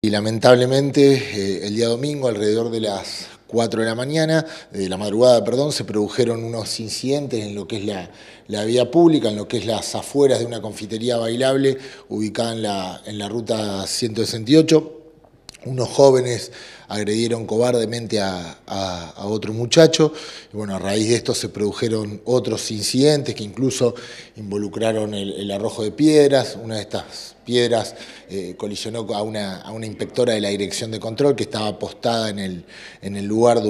Y lamentablemente eh, el día domingo, alrededor de las 4 de la mañana, de la madrugada, perdón, se produjeron unos incidentes en lo que es la, la vía pública, en lo que es las afueras de una confitería bailable ubicada en la, en la ruta 168 unos jóvenes agredieron cobardemente a, otro muchacho, y bueno, a raíz de esto se produjeron otros incidentes que incluso involucraron el, arrojo de piedras, una de estas piedras eh, colisionó a una, inspectora de la Dirección de Control que estaba apostada en el lugar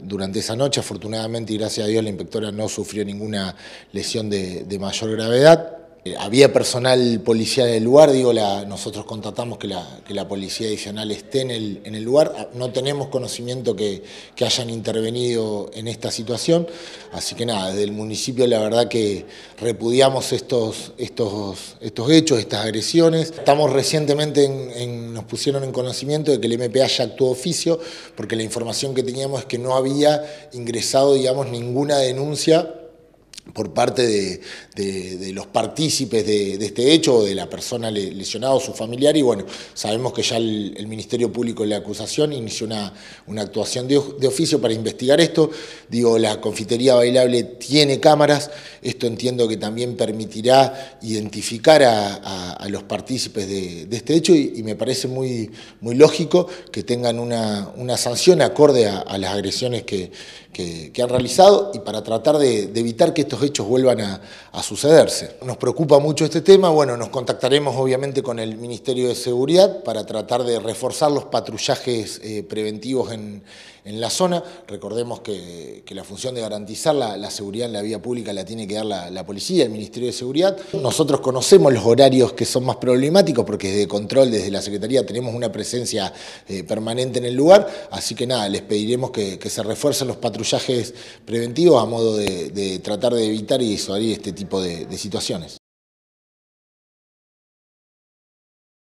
durante esa noche, afortunadamente y gracias a Dios la inspectora no sufrió ninguna lesión de mayor gravedad. Eh, había personal policial en el lugar, digo, nosotros constatamos que la, policía adicional esté en el, lugar, ah, no tenemos conocimiento que, hayan intervenido en esta situación, así que nada, desde el municipio la verdad que repudiamos estos, estos, estos hechos, estas agresiones. Estamos recientemente, nos pusieron en conocimiento de que el MPA ya actuó oficio, porque la información que teníamos es que no había ingresado, digamos, ninguna denuncia por parte de, los partícipes de, este hecho de la persona lesionada o su familiar y bueno, sabemos que ya el, Ministerio Público de la acusación inició una, actuación de, oficio para investigar esto, digo, la confitería bailable tiene cámaras, esto entiendo que también permitirá identificar a, los partícipes de, este hecho y, me parece muy, muy lógico que tengan una, sanción acorde a, las agresiones que, que, han realizado y para tratar de, evitar que estos hechos vuelvan a, sucederse. Nos preocupa mucho este tema, bueno, nos contactaremos obviamente con el Ministerio de Seguridad para tratar de reforzar los patrullajes eh, preventivos en, la zona. Recordemos que, la función de garantizar la, seguridad en la vía pública la tiene que dar la, policía, el Ministerio de Seguridad. Nosotros conocemos los horarios que son más problemáticos porque desde control, desde la Secretaría, tenemos una presencia eh, permanente en el lugar, así que nada, les pediremos que, se refuercen los patrullajes preventivos a modo de, tratar de evitar y disuadir este tipo de situaciones.